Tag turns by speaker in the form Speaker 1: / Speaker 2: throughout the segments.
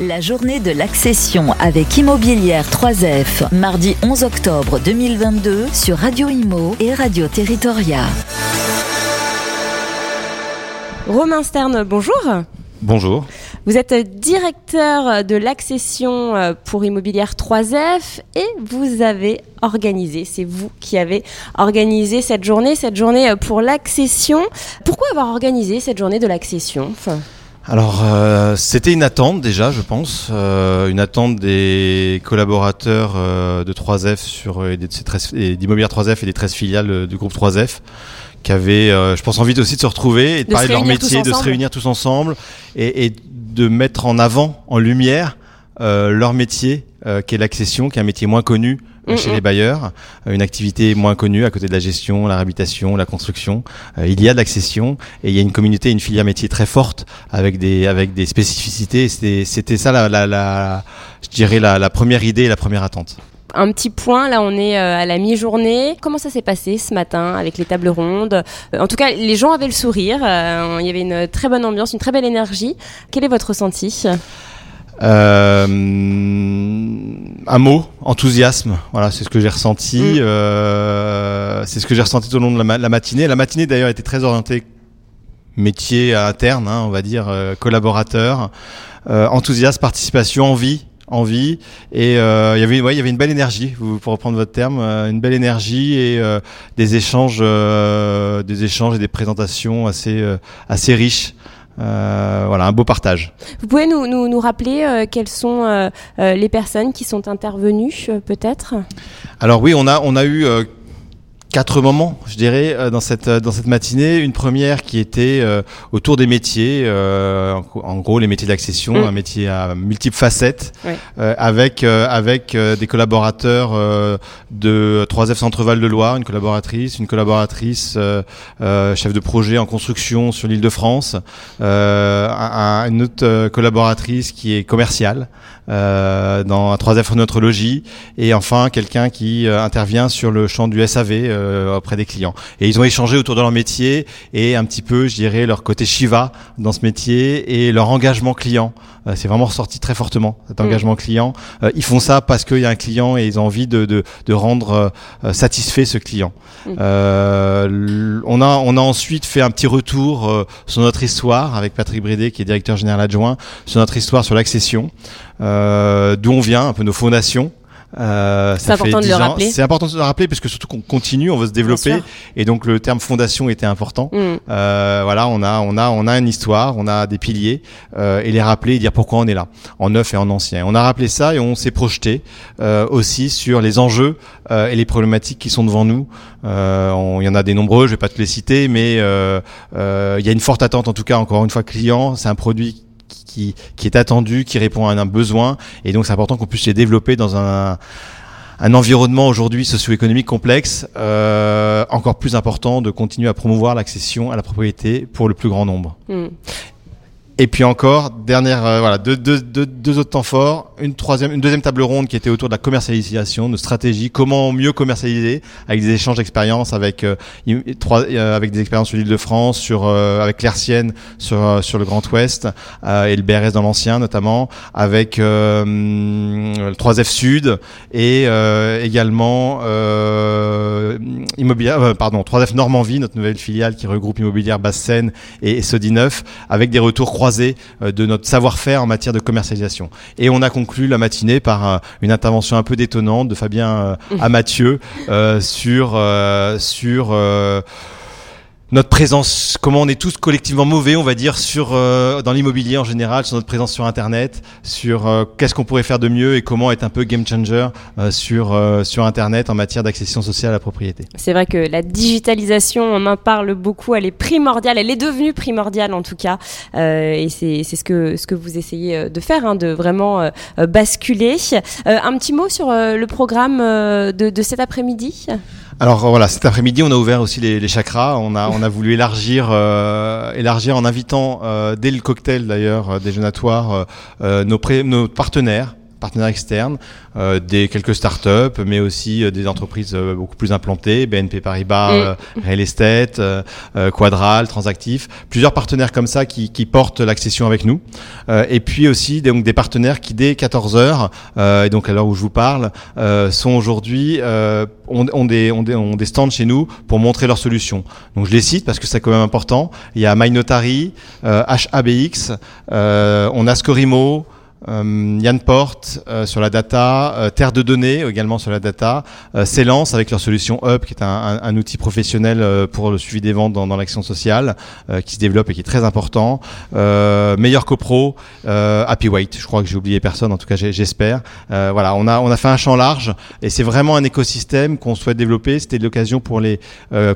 Speaker 1: La journée de l'accession avec Immobilière 3F, mardi 11 octobre 2022 sur Radio Imo et Radio Territoria.
Speaker 2: Romain Stern, bonjour.
Speaker 3: Bonjour.
Speaker 2: Vous êtes directeur de l'accession euh, pour Immobilière 3F et vous avez organisé, c'est vous qui avez organisé cette journée, cette journée euh, pour l'accession. Pourquoi avoir organisé cette journée de l'accession
Speaker 3: alors, euh, c'était une attente déjà, je pense, euh, une attente des collaborateurs euh, de 3F sur et d'Immobilière 3F et des 13 filiales du groupe 3F qui avaient, je pense, envie aussi de se retrouver et de, parler de leur métier, de se réunir tous ensemble et, et, de mettre en avant, en lumière, leur métier, qui est l'accession, qui est un métier moins connu euh, chez les bailleurs, euh, une activité moins connue à côté de la gestion, la réhabilitation, la construction. Euh, il y a de l'accession et il y a une communauté, une filière métier très forte avec des avec des spécificités. C'était ça la, la, la, je dirais la, la première idée et la première attente
Speaker 2: un petit point, là on est à la mi-journée. Comment ça s'est passé ce matin avec les tables rondes? En tout cas, les gens avaient le sourire, il y avait une très bonne ambiance, une très belle énergie. Quel est votre ressenti?
Speaker 3: Euh, un mot, enthousiasme. Voilà, c'est ce que j'ai ressenti. Mm. Euh, c'est ce que j'ai ressenti tout au long de la, matinée. La matinée d'ailleurs était très orientée métier interne, hein, on va dire euh, collaborateur, euh, enthousiasme, participation, envie envie et euh, il y avait ouais, il y avait une belle énergie pour reprendre votre terme euh, une belle énergie et euh, des échanges des échanges et des présentations assez assez riches euh, voilà, un beau partage.
Speaker 2: Vous pouvez nous, nous, nous rappeler euh, quelles sont euh, les personnes qui sont intervenues, peut-être?
Speaker 3: Alors oui, on a, on a eu quatre moments, je dirais, euh, dans cette euh, dans cette matinée. Une première qui était euh, autour des métiers, en gros les métiers d'accession, mm. un métier à multiples facettes, avec avec des collaborateurs de 3F Centre-Val de Loire, une collaboratrice, une collaboratrice chef de projet en construction sur l'île de France, une autre collaboratrice qui est commerciale dans 3F Neutrologie, et enfin quelqu'un qui intervient sur le champ du SAV euh, auprès des clients. Et ils ont échangé autour de leur métier et un petit peu, je dirais, leur côté Shiva dans ce métier et leur engagement client. Euh, c'est vraiment ressorti très fortement cet mm. engagement client. Euh, ils font ça parce qu'il y a un client et ils ont envie de, de, de rendre satisfait ce client. Mm. on a on a ensuite fait un petit retour sur notre histoire avec Patrick Brédé qui est directeur général adjoint sur notre histoire sur l'accession, d'où on vient, un peu nos fondations.
Speaker 2: Euh, c'est important de le rappeler.
Speaker 3: C'est important de le rappeler parce que surtout qu'on continue, on veut se développer et donc le terme fondation était important. Mm. Euh, voilà, on a on a on a une histoire, on a des piliers euh, et les rappeler et dire pourquoi on est là, en neuf et en ancien. On a rappelé ça et on s'est projeté euh, aussi sur les enjeux euh, et les problématiques qui sont devant nous. Euh, il y en a des nombreux, je vais pas te les citer, mais il y a une forte attente en tout cas encore une fois client. C'est un produit qui, est attendu, qui répond à un besoin, et donc c'est important qu'on puisse les développer dans un, un environnement aujourd'hui socio-économique complexe, euh, encore plus important de continuer à promouvoir l'accession à la propriété pour le plus grand nombre. Hmm. Et puis encore, dernière, euh, voilà, deux, deux, deux, deux, autres temps forts, une troisième, une deuxième table ronde qui était autour de la commercialisation, de stratégie, comment mieux commercialiser, avec des échanges d'expériences, avec euh, trois, euh, avec des expériences sur l'Île-de-France, sur avec l'Aircienne sur sur le Grand Ouest et le BRS dans l'ancien notamment, avec le 3F Sud et également immobilière, pardon, 3F Normandie, notre nouvelle filiale qui regroupe immobilière Basse-Seine et, et Sodi 9, avec des retours euh, de notre savoir-faire en matière de commercialisation. Et on a conclu la matinée par euh, une intervention un peu détonnante de Fabien euh, mmh. à Mathieu sur sur notre présence, comment on est tous collectivement mauvais, on va dire, sur euh, dans l'immobilier en général, sur notre présence sur Internet, sur euh, qu'est-ce qu'on pourrait faire de mieux et comment être un peu game changer euh, sur sur Internet en matière d'accession sociale à la propriété.
Speaker 2: C'est vrai que la digitalisation, on en parle beaucoup, elle est primordiale, elle est devenue primordiale en tout cas, et c'est ce que ce que vous essayez de faire, hein, de vraiment basculer. un petit mot sur le programme de, de cet après-midi?
Speaker 3: Alors voilà, cet après-midi, on a ouvert aussi les, les, chakras. On a, on a voulu élargir, euh, élargir en invitant euh, dès le cocktail d'ailleurs euh, déjeunatoire nos, nos partenaires partenaires externes, euh, des quelques startups, mais aussi des entreprises beaucoup plus implantées, BNP Paribas, mm. Real Estate, Quadral, Transactif, plusieurs partenaires comme ça qui, qui portent l'accession avec nous. et puis aussi donc, des partenaires qui dès 14 heures, et donc à l'heure où je vous parle, sont aujourd'hui ont, ont, des, ont, des, ont des stands chez nous pour montrer leurs solutions. Donc je les cite parce que c'est quand même important. Il y a MyNotary, euh, HABX, euh, on a Scorimo, euh, Yann euh, sur la data, euh, Terre de données également sur la data, Célance avec leur solution Up qui est un, un, outil professionnel pour le suivi des ventes dans, dans l'action sociale qui se développe et qui est très important. Meilleur CoPro, Happy Weight, je crois que j'ai oublié personne, en tout cas j'espère. voilà, on a on a fait un champ large et c'est vraiment un écosystème qu'on souhaite développer. C'était l'occasion pour les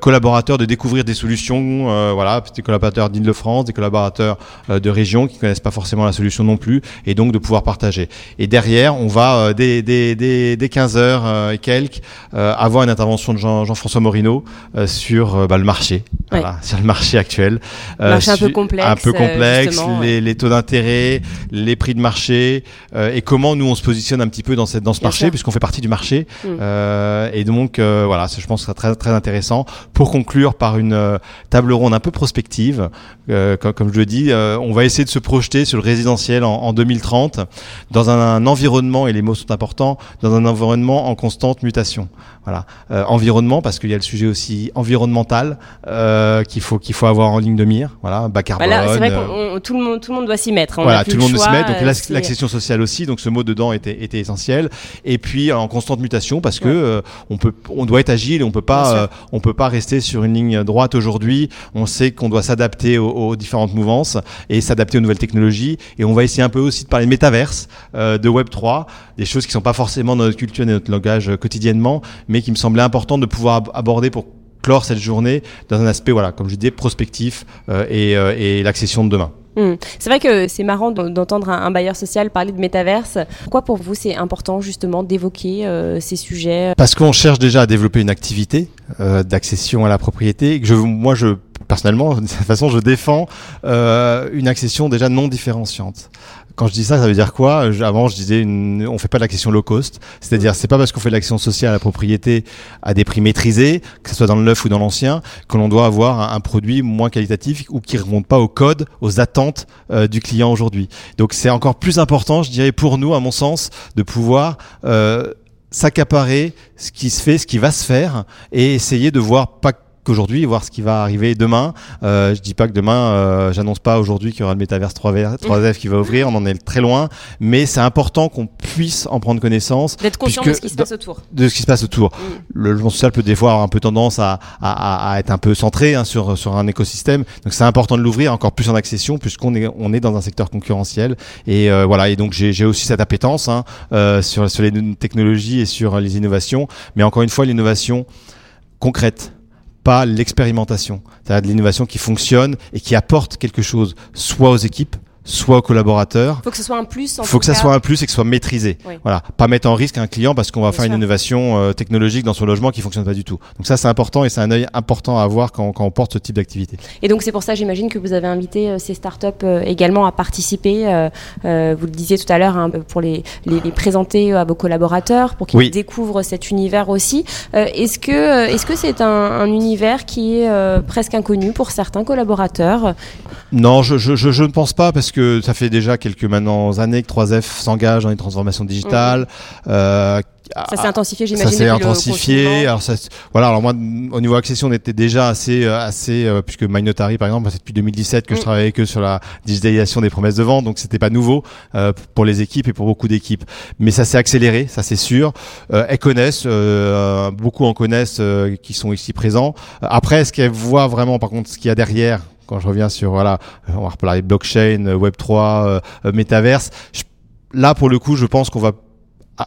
Speaker 3: collaborateurs de découvrir des solutions, voilà, des collaborateurs d'Île-de-France, des collaborateurs de région qui connaissent pas forcément la solution non plus et donc de pouvoir partager. Et derrière, on va euh, dès, dès, dès, dès 15 heures euh, et quelques euh, avoir une intervention de Jean, Jean-François Morino sur bah, le marché, voilà, sur le marché actuel.
Speaker 2: marché un peu complexe.
Speaker 3: Un peu complexe, les, les, taux d'intérêt, les prix de marché et comment nous on se positionne un petit peu dans cette dans ce marché puisqu'on fait partie du marché. Mm. et donc voilà, je pense que c'est très très intéressant pour conclure par une table ronde un peu prospective. Comme, comme, je le dis, on va essayer de se projeter sur le résidentiel en, en 2030 dans un, environnement, et les mots sont importants, dans un environnement en constante mutation. Voilà, euh, environnement parce qu'il y a le sujet aussi environnemental euh, qu'il faut qu'il faut avoir en ligne de mire. Voilà, bas carbone.
Speaker 2: Bah c'est vrai que euh, tout le monde tout le monde doit s'y mettre.
Speaker 3: On voilà, tout le monde doit s'y mettre. Donc l'accession sociale aussi. Donc ce mot dedans était était essentiel. Et puis en constante mutation parce que on peut on doit être agile et on peut pas on peut pas rester sur une ligne droite aujourd'hui. On sait qu'on doit s'adapter aux, aux, différentes mouvances et s'adapter aux nouvelles technologies. Et on va essayer un peu aussi de parler de métaverse, de Web 3, des choses qui sont pas forcément dans notre culture et notre langage quotidiennement, mais qui me semblait important de pouvoir aborder pour clore cette journée dans un aspect, voilà, comme je disais, prospectif euh, euh, et, l'accession de demain.
Speaker 2: Hmm. C'est vrai que c'est marrant d'entendre un, bailleur social parler de métaverse. Pourquoi pour vous c'est important justement d'évoquer euh, ces sujets
Speaker 3: Parce qu'on cherche déjà à développer une activité d'accession à la propriété. Je, moi, je personnellement, de cette façon, je défends une accession déjà non différenciante. Quand je dis ça, ça veut dire quoi? Avant, je disais, une, on fait pas de l'accession low cost, c'est-à-dire c'est pas parce qu'on fait de l'action sociale à la propriété à des prix maîtrisés, que ce soit dans le neuf ou dans l'ancien, que l'on doit avoir un, produit moins qualitatif ou qui remonte pas au code, aux attentes euh, du client aujourd'hui. Donc c'est encore plus important, je dirais, pour nous, à mon sens, de pouvoir euh, s'accaparer ce qui se fait, ce qui va se faire, et essayer de voir pas aujourd'hui, voir ce qui va arriver demain. Euh, je dis pas que demain, euh, j'annonce pas aujourd'hui qu'il y aura le métaverse 3F, 3F qui va ouvrir, on en est très loin, mais c'est important qu'on puisse en prendre connaissance.
Speaker 2: D'être conscient de ce qui se passe autour.
Speaker 3: De ce qui se passe autour. Mm. Le logement social peut des fois avoir un peu tendance à, à, à être un peu centré hein, sur, sur un écosystème, donc c'est important de l'ouvrir encore plus en accession puisqu'on est, on est dans un secteur concurrentiel. Et euh, voilà, et donc j'ai aussi cette appétence hein, euh, sur, sur les technologies et sur les innovations, mais encore une fois, l'innovation concrète pas l'expérimentation. C'est-à-dire de l'innovation qui fonctionne et qui apporte quelque chose, soit aux équipes, soit aux collaborateurs.
Speaker 2: Faut que ce soit un plus.
Speaker 3: Il faut que ça soit un plus et que ce soit maîtrisé. Voilà, pas mettre en risque un client parce qu'on va faire une innovation euh, technologique dans son logement qui fonctionne pas du tout. Donc ça c'est important et c'est un œil important à avoir quand, quand on porte ce type d'activité.
Speaker 2: Et donc c'est pour ça j'imagine que vous avez invité euh, ces startups euh, également à participer. Vous le disiez tout à l'heure hein, pour les, les, les, présenter à vos collaborateurs pour qu'ils découvrent cet univers aussi. est-ce que est-ce que c'est un, un, univers qui est presque inconnu pour certains collaborateurs?
Speaker 3: Non, je, je, je, je ne pense pas parce que que ça fait déjà quelques maintenant années que 3F s'engage dans les transformations digitales. Mmh.
Speaker 2: Euh, ça s'est intensifié, j'imagine.
Speaker 3: Ça s'est intensifié. Alors ça, voilà. Alors moi, au niveau accession, on était déjà assez, euh, assez, euh, puisque MyNotary, par exemple, c'est depuis 2017 que je mmh. travaillais que sur la digitalisation des promesses de vente, donc c'était pas nouveau euh, pour les équipes et pour beaucoup d'équipes. Mais ça s'est accéléré, ça c'est sûr. Euh, elles connaissent, euh, beaucoup en connaissent, qui sont ici présents. Après, est-ce qu'elles voient vraiment, par contre, ce qu'il y a derrière quand je reviens sur voilà, on va reparler blockchain, Web 3, euh, métaverse. là pour le coup, je pense qu'on va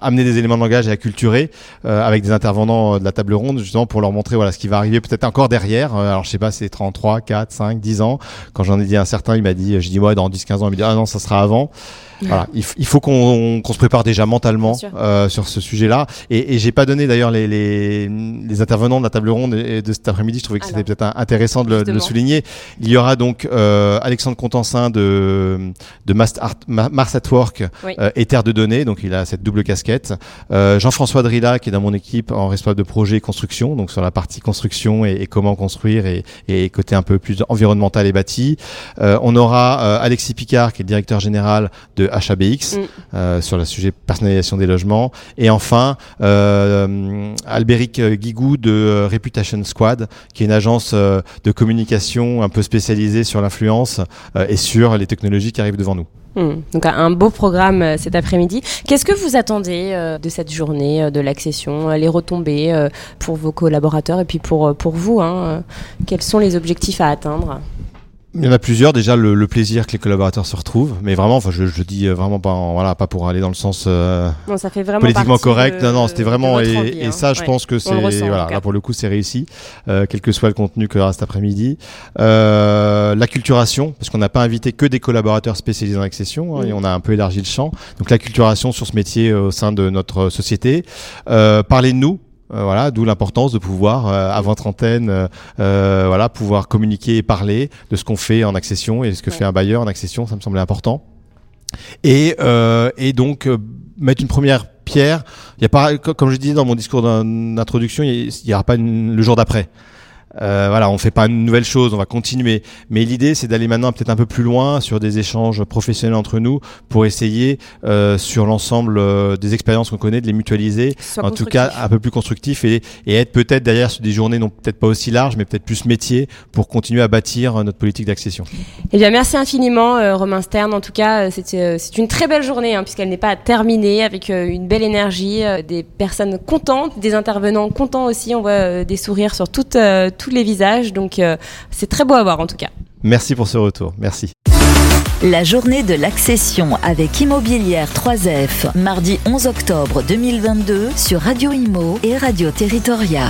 Speaker 3: amener des éléments de langage et acculturer euh, avec des intervenants de la table ronde justement pour leur montrer voilà ce qui va arriver peut-être encore derrière. Euh, alors je sais pas, c'est 33, 4, 5, 10 ans. Quand j'en ai dit un certain, il m'a dit, je dis moi dans 10, 15 ans, il m'a dit ah non ça sera avant. Voilà, il, faut qu'on se prépare déjà mentalement euh, sur ce sujet-là. Et, et j'ai pas donné d'ailleurs les, les, les, intervenants de la table ronde de cet après-midi. Je trouvais que c'était peut-être intéressant de le, de le, souligner. Il y aura donc euh, Alexandre Contensin de, de Mars, Mars at Work euh, et Terre de données. Donc il a cette double casquette. Euh, Jean-François Drilla qui est dans mon équipe en responsable de projet construction, donc sur la partie construction et, et comment construire et, et, côté un peu plus environnemental et bâti. Euh, on aura euh, Alexis Picard qui est le directeur général de HABX mm. euh, sur le sujet personnalisation des logements. Et enfin, euh, Albéric Guigou de euh, Reputation Squad, qui est une agence de communication un peu spécialisée sur l'influence et sur les technologies qui arrivent devant nous.
Speaker 2: Mm. Donc un beau programme cet après-midi. Qu'est-ce que vous attendez de cette journée de l'accession, les retombées pour vos collaborateurs et puis pour, pour vous hein, Quels sont les objectifs à atteindre?
Speaker 3: Il y en a plusieurs. Déjà, le, le, plaisir que les collaborateurs se retrouvent, mais vraiment, enfin, je, je dis euh, vraiment pas, voilà, pas pour aller dans le sens euh,
Speaker 2: non, ça fait vraiment
Speaker 3: politiquement correct. non, non, c'était vraiment et, et, hein. ça, je pense que c'est voilà, là pour le coup, c'est réussi, euh, quel que soit le contenu que cet après-midi. Euh, L'acculturation, parce qu'on n'a pas invité que des collaborateurs spécialisés dans l'accession, hein, et mm. on a un peu élargi le champ. Donc l'acculturation sur ce métier au sein de notre société. Euh, parler de nous, euh, voilà, d'où l'importance de pouvoir, euh, avant trentaine, euh, voilà, pouvoir communiquer et parler de ce qu'on fait en accession et de ce que fait un bailleur en accession, ça me semblait important. Et, et donc mettre une première pierre. Il y a pas, comme je disais dans mon discours d'introduction, il n'y aura pas le jour d'après. Euh, voilà, on fait pas une nouvelle chose, on va continuer. Mais l'idée, c'est d'aller maintenant peut-être un peu plus loin sur des échanges professionnels entre nous pour essayer euh, sur l'ensemble euh, des expériences qu'on connaît de les mutualiser, en tout cas un peu plus constructif et, et être peut-être derrière sur des journées non peut-être pas aussi larges, mais peut-être plus métier pour continuer à bâtir notre politique d'accession.
Speaker 2: Eh bien, merci infiniment, Romain Stern. En tout cas, c'est une très belle journée hein, puisqu'elle n'est pas terminée avec une belle énergie, des personnes contentes, des intervenants contents aussi. On voit des sourires sur toutes tous les visages. Donc euh, c'est très beau à voir en tout cas.
Speaker 3: Merci pour ce retour. Merci.
Speaker 1: La journée de l'accession avec Immobilière 3F, mardi 11 octobre 2022 sur Radio Imo et Radio Territoria.